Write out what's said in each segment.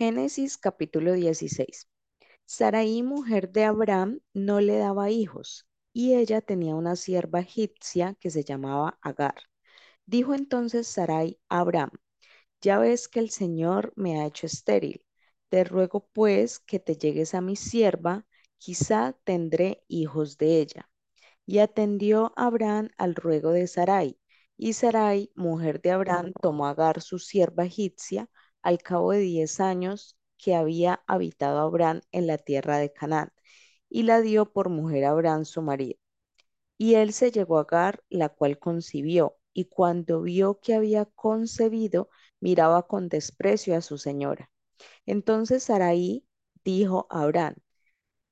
Génesis capítulo 16. Sarai, mujer de Abraham, no le daba hijos, y ella tenía una sierva egipcia que se llamaba Agar. Dijo entonces Sarai a Abraham, ya ves que el Señor me ha hecho estéril. Te ruego pues que te llegues a mi sierva, quizá tendré hijos de ella. Y atendió Abraham al ruego de Sarai. Y Sarai, mujer de Abraham, tomó Agar, su sierva egipcia, al cabo de diez años que había habitado Abraham en la tierra de Canaán, y la dio por mujer a Abraham su marido. Y él se llegó a Agar, la cual concibió, y cuando vio que había concebido, miraba con desprecio a su señora. Entonces Sarai dijo a Abraham,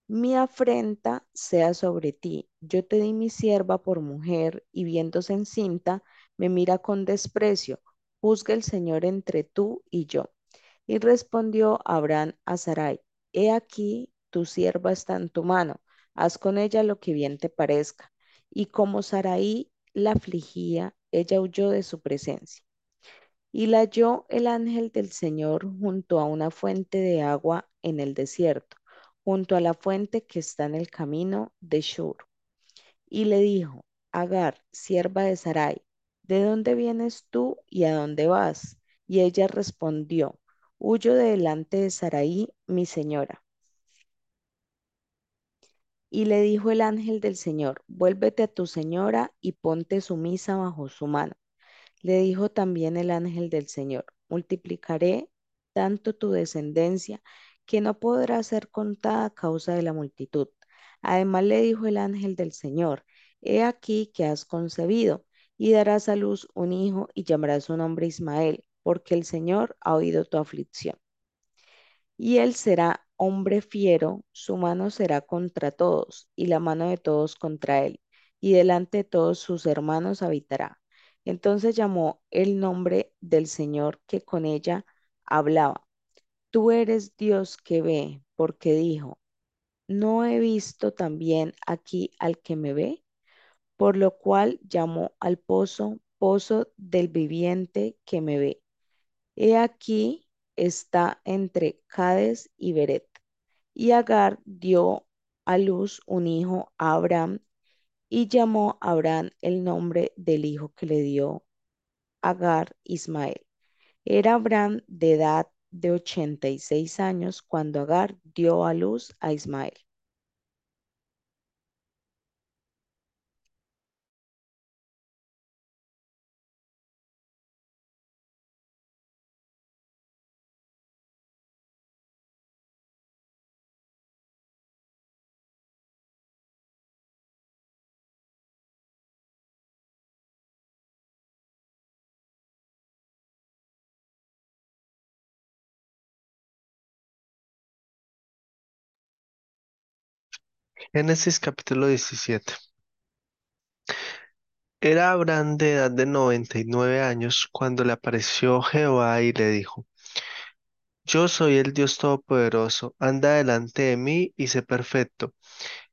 mi afrenta sea sobre ti. Yo te di mi sierva por mujer y viéndose encinta, me mira con desprecio. Juzga el Señor entre tú y yo. Y respondió Abraham a Sarai, he aquí, tu sierva está en tu mano, haz con ella lo que bien te parezca. Y como Sarai la afligía, ella huyó de su presencia. Y la halló el ángel del Señor junto a una fuente de agua en el desierto, junto a la fuente que está en el camino de Shur. Y le dijo, Agar, sierva de Sarai, ¿de dónde vienes tú y a dónde vas? Y ella respondió, huyo de delante de Sarai, mi señora. Y le dijo el ángel del Señor, vuélvete a tu señora y ponte sumisa bajo su mano. Le dijo también el ángel del Señor, multiplicaré tanto tu descendencia que no podrá ser contada a causa de la multitud. Además le dijo el ángel del Señor, he aquí que has concebido y darás a luz un hijo y llamarás su nombre Ismael, porque el Señor ha oído tu aflicción. Y él será hombre fiero, su mano será contra todos y la mano de todos contra él, y delante de todos sus hermanos habitará. Entonces llamó el nombre del Señor que con ella hablaba. Tú eres Dios que ve, porque dijo, ¿no he visto también aquí al que me ve? Por lo cual llamó al pozo, pozo del viviente que me ve. He aquí está entre Cades y Beret. Y Agar dio a luz un hijo a Abraham y llamó a Abraham el nombre del hijo que le dio Agar Ismael. Era Abraham de edad de 86 años cuando Agar dio a luz a Ismael. Génesis capítulo 17. Era Abraham de edad de 99 años cuando le apareció Jehová y le dijo, Yo soy el Dios Todopoderoso, anda delante de mí y sé perfecto,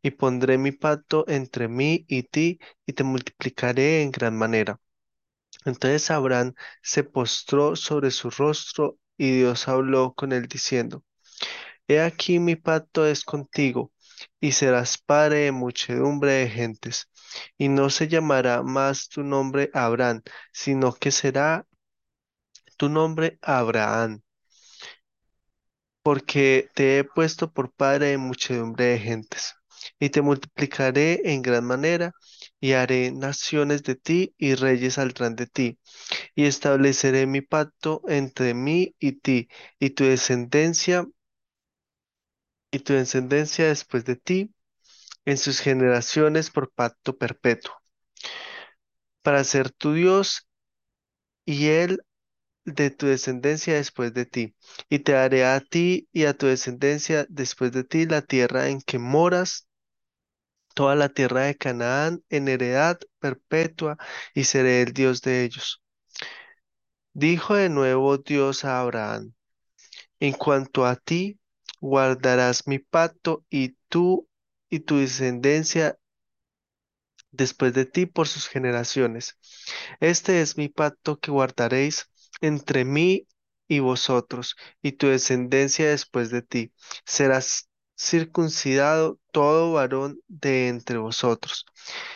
y pondré mi pacto entre mí y ti, y te multiplicaré en gran manera. Entonces Abraham se postró sobre su rostro, y Dios habló con él diciendo, He aquí mi pacto es contigo, y serás padre de muchedumbre de gentes, y no se llamará más tu nombre Abraham, sino que será tu nombre Abraham, porque te he puesto por padre de muchedumbre de gentes, y te multiplicaré en gran manera, y haré naciones de ti, y reyes saldrán de ti, y estableceré mi pacto entre mí y ti, y tu descendencia y tu descendencia después de ti en sus generaciones por pacto perpetuo, para ser tu Dios y él de tu descendencia después de ti. Y te daré a ti y a tu descendencia después de ti la tierra en que moras, toda la tierra de Canaán en heredad perpetua, y seré el Dios de ellos. Dijo de nuevo Dios a Abraham, en cuanto a ti, guardarás mi pacto y tú y tu descendencia después de ti por sus generaciones. Este es mi pacto que guardaréis entre mí y vosotros, y tu descendencia después de ti. Serás circuncidado todo varón de entre vosotros.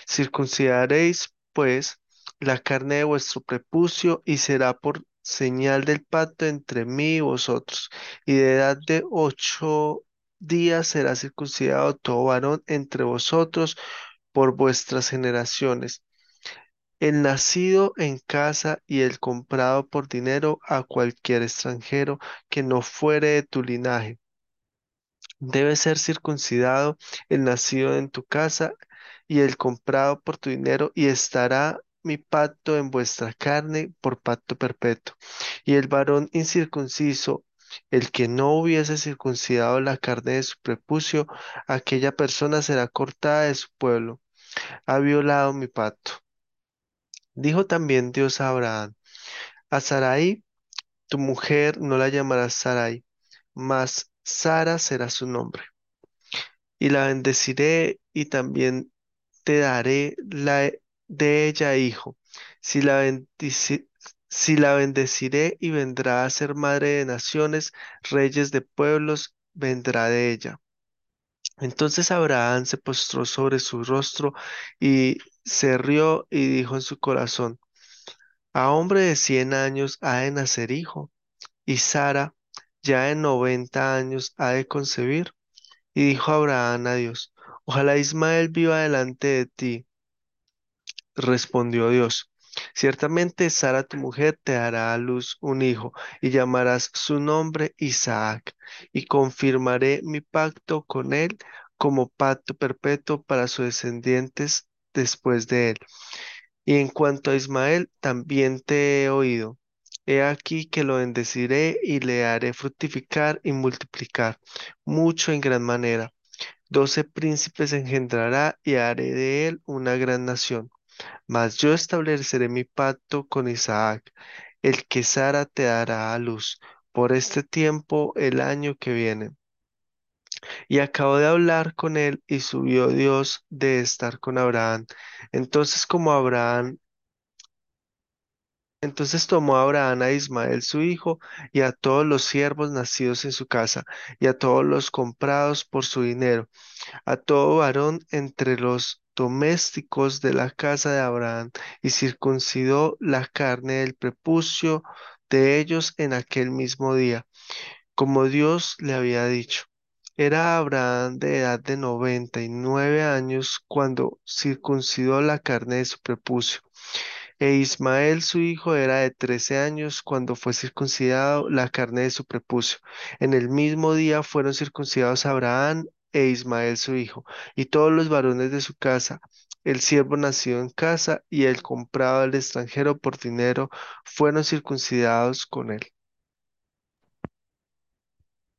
Circuncidaréis, pues, la carne de vuestro prepucio, y será por señal del pacto entre mí y vosotros. Y de edad de ocho días será circuncidado todo varón entre vosotros por vuestras generaciones el nacido en casa y el comprado por dinero a cualquier extranjero que no fuere de tu linaje. Debe ser circuncidado el nacido en tu casa y el comprado por tu dinero, y estará mi pacto en vuestra carne por pacto perpetuo. Y el varón incircunciso, el que no hubiese circuncidado la carne de su prepucio, aquella persona será cortada de su pueblo. Ha violado mi pacto. Dijo también Dios a Abraham, a Sarai, tu mujer no la llamarás Sarai, mas Sara será su nombre. Y la bendeciré y también te daré la, de ella hijo. Si la, si la bendeciré y vendrá a ser madre de naciones, reyes de pueblos, vendrá de ella. Entonces Abraham se postró sobre su rostro y se rió y dijo en su corazón, A hombre de cien años ha de nacer hijo, y Sara ya de noventa años ha de concebir. Y dijo Abraham a Dios, Ojalá Ismael viva delante de ti. Respondió Dios, Ciertamente Sara tu mujer te dará a luz un hijo, y llamarás su nombre Isaac, y confirmaré mi pacto con él como pacto perpetuo para sus descendientes después de él y en cuanto a Ismael, también te he oído. He aquí que lo bendeciré y le haré fructificar y multiplicar mucho en gran manera. Doce príncipes engendrará y haré de él una gran nación. Mas yo estableceré mi pacto con Isaac, el que Sara te dará a luz, por este tiempo el año que viene. Y acabó de hablar con él y subió Dios de estar con Abraham. Entonces como Abraham Entonces tomó Abraham a Ismael su hijo y a todos los siervos nacidos en su casa y a todos los comprados por su dinero, a todo varón entre los domésticos de la casa de Abraham y circuncidó la carne del prepucio de ellos en aquel mismo día, como Dios le había dicho. Era Abraham de edad de noventa y nueve años cuando circuncidó la carne de su prepucio. E Ismael su hijo era de trece años cuando fue circuncidado la carne de su prepucio. En el mismo día fueron circuncidados Abraham e Ismael su hijo, y todos los varones de su casa, el siervo nacido en casa y el comprado al extranjero por dinero, fueron circuncidados con él.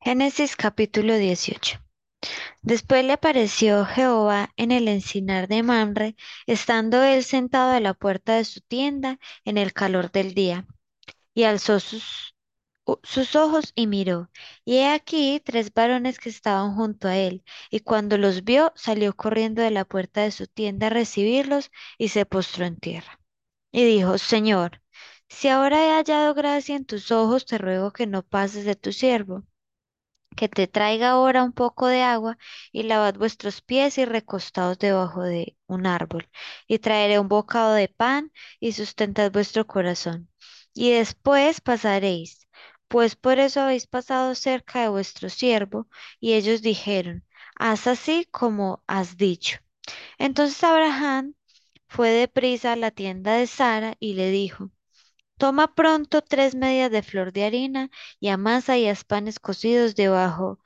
Génesis capítulo 18. Después le apareció Jehová en el encinar de Mamre, estando él sentado a la puerta de su tienda en el calor del día, y alzó sus, sus ojos y miró, y he aquí tres varones que estaban junto a él, y cuando los vio, salió corriendo de la puerta de su tienda a recibirlos, y se postró en tierra. Y dijo, Señor, si ahora he hallado gracia en tus ojos, te ruego que no pases de tu siervo que te traiga ahora un poco de agua y lavad vuestros pies y recostaos debajo de un árbol, y traeré un bocado de pan y sustentad vuestro corazón. Y después pasaréis, pues por eso habéis pasado cerca de vuestro siervo. Y ellos dijeron, haz así como has dicho. Entonces Abraham fue deprisa a la tienda de Sara y le dijo, Toma pronto tres medias de flor de harina y amasa y haz panes cocidos debajo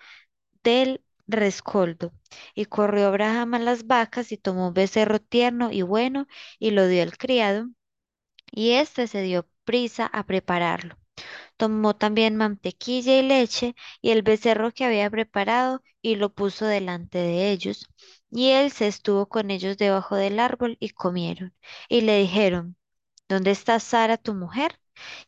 del rescoldo. Y corrió Abraham a las vacas y tomó un becerro tierno y bueno y lo dio al criado, y éste se dio prisa a prepararlo. Tomó también mantequilla y leche y el becerro que había preparado y lo puso delante de ellos. Y él se estuvo con ellos debajo del árbol y comieron. Y le dijeron, ¿Dónde está Sara, tu mujer?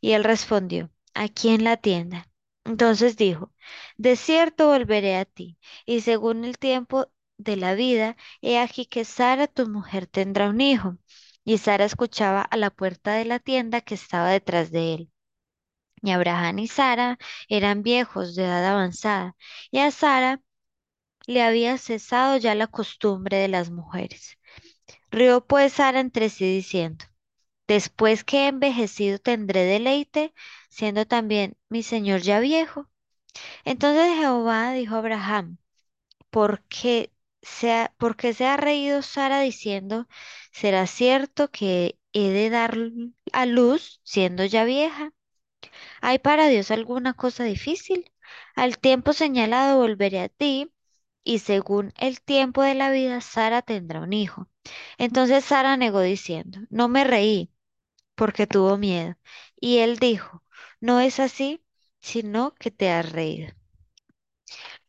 Y él respondió, aquí en la tienda. Entonces dijo, de cierto volveré a ti, y según el tiempo de la vida, he aquí que Sara, tu mujer, tendrá un hijo. Y Sara escuchaba a la puerta de la tienda que estaba detrás de él. Y Abraham y Sara eran viejos de edad avanzada, y a Sara le había cesado ya la costumbre de las mujeres. Rió pues Sara entre sí diciendo, Después que he envejecido tendré deleite, siendo también mi señor ya viejo. Entonces Jehová dijo a Abraham, ¿por qué se ha, por qué se ha reído Sara diciendo, ¿será cierto que he de dar a luz siendo ya vieja? ¿Hay para Dios alguna cosa difícil? Al tiempo señalado volveré a ti, y según el tiempo de la vida, Sara tendrá un hijo. Entonces Sara negó diciendo, no me reí, porque tuvo miedo. Y él dijo, no es así, sino que te has reído.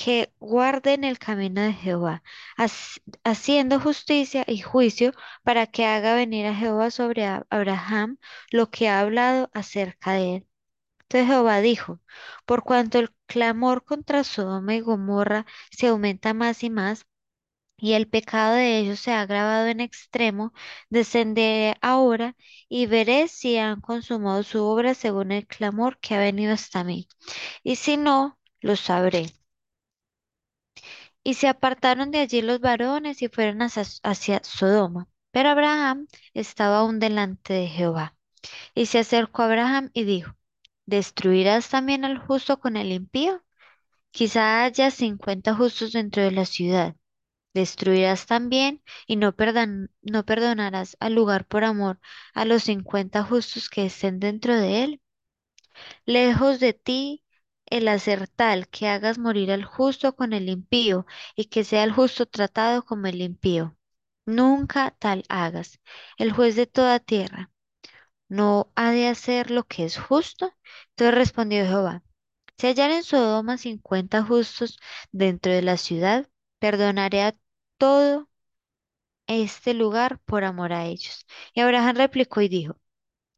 que guarden el camino de Jehová, hac- haciendo justicia y juicio para que haga venir a Jehová sobre Abraham lo que ha hablado acerca de él. Entonces Jehová dijo, por cuanto el clamor contra Sodoma y Gomorra se aumenta más y más, y el pecado de ellos se ha agravado en extremo, descenderé ahora y veré si han consumado su obra según el clamor que ha venido hasta mí. Y si no, lo sabré. Y se apartaron de allí los varones y fueron hacia, Sodoma. Pero Abraham estaba aún delante de Jehová. Y se acercó a Abraham y dijo, ¿destruirás también al justo con el impío? Quizá haya cincuenta justos dentro de la ciudad. Destruirás también y no perdonarás al lugar por amor a los cincuenta justos que estén dentro de él. Lejos de ti el hacer tal que hagas morir al justo con el impío y que sea el justo tratado como el impío. Nunca tal hagas. El juez de toda tierra no ha de hacer lo que es justo. Entonces respondió Jehová, si hallar en Sodoma cincuenta justos dentro de la ciudad, perdonaré a todo este lugar por amor a ellos. Y Abraham replicó y dijo,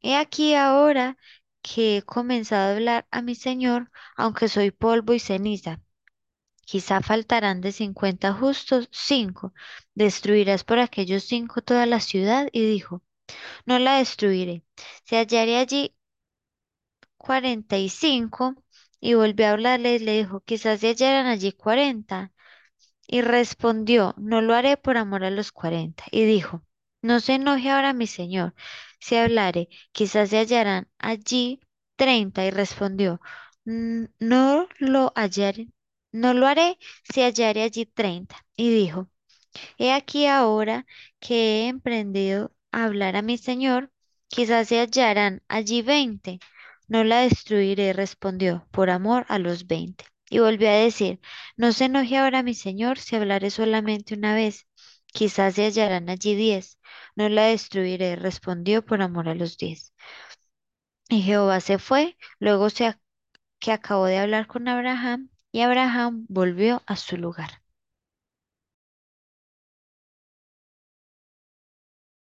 He aquí ahora que he comenzado a hablar a mi Señor, aunque soy polvo y ceniza. Quizá faltarán de cincuenta justos cinco. Destruirás por aquellos cinco toda la ciudad. Y dijo, No la destruiré. Se hallaré allí cuarenta y cinco. Y volvió a hablarle y le dijo, quizás se hallaran allí cuarenta. Y respondió, no lo haré por amor a los cuarenta. Y dijo, no se enoje ahora mi señor, si hablare, quizás se hallarán allí treinta. Y respondió, "N- no lo hallaré, no lo haré si hallare allí treinta. Y dijo, he aquí ahora que he emprendido a hablar a mi señor, quizás se hallarán allí veinte. No la destruiré, respondió, por amor a los veinte. Y volvió a decir, no se enoje ahora mi señor si hablaré solamente una vez. Quizás se hallarán allí diez. No la destruiré, respondió por amor a los diez. Y Jehová se fue, luego se que acabó de hablar con Abraham, y Abraham volvió a su lugar.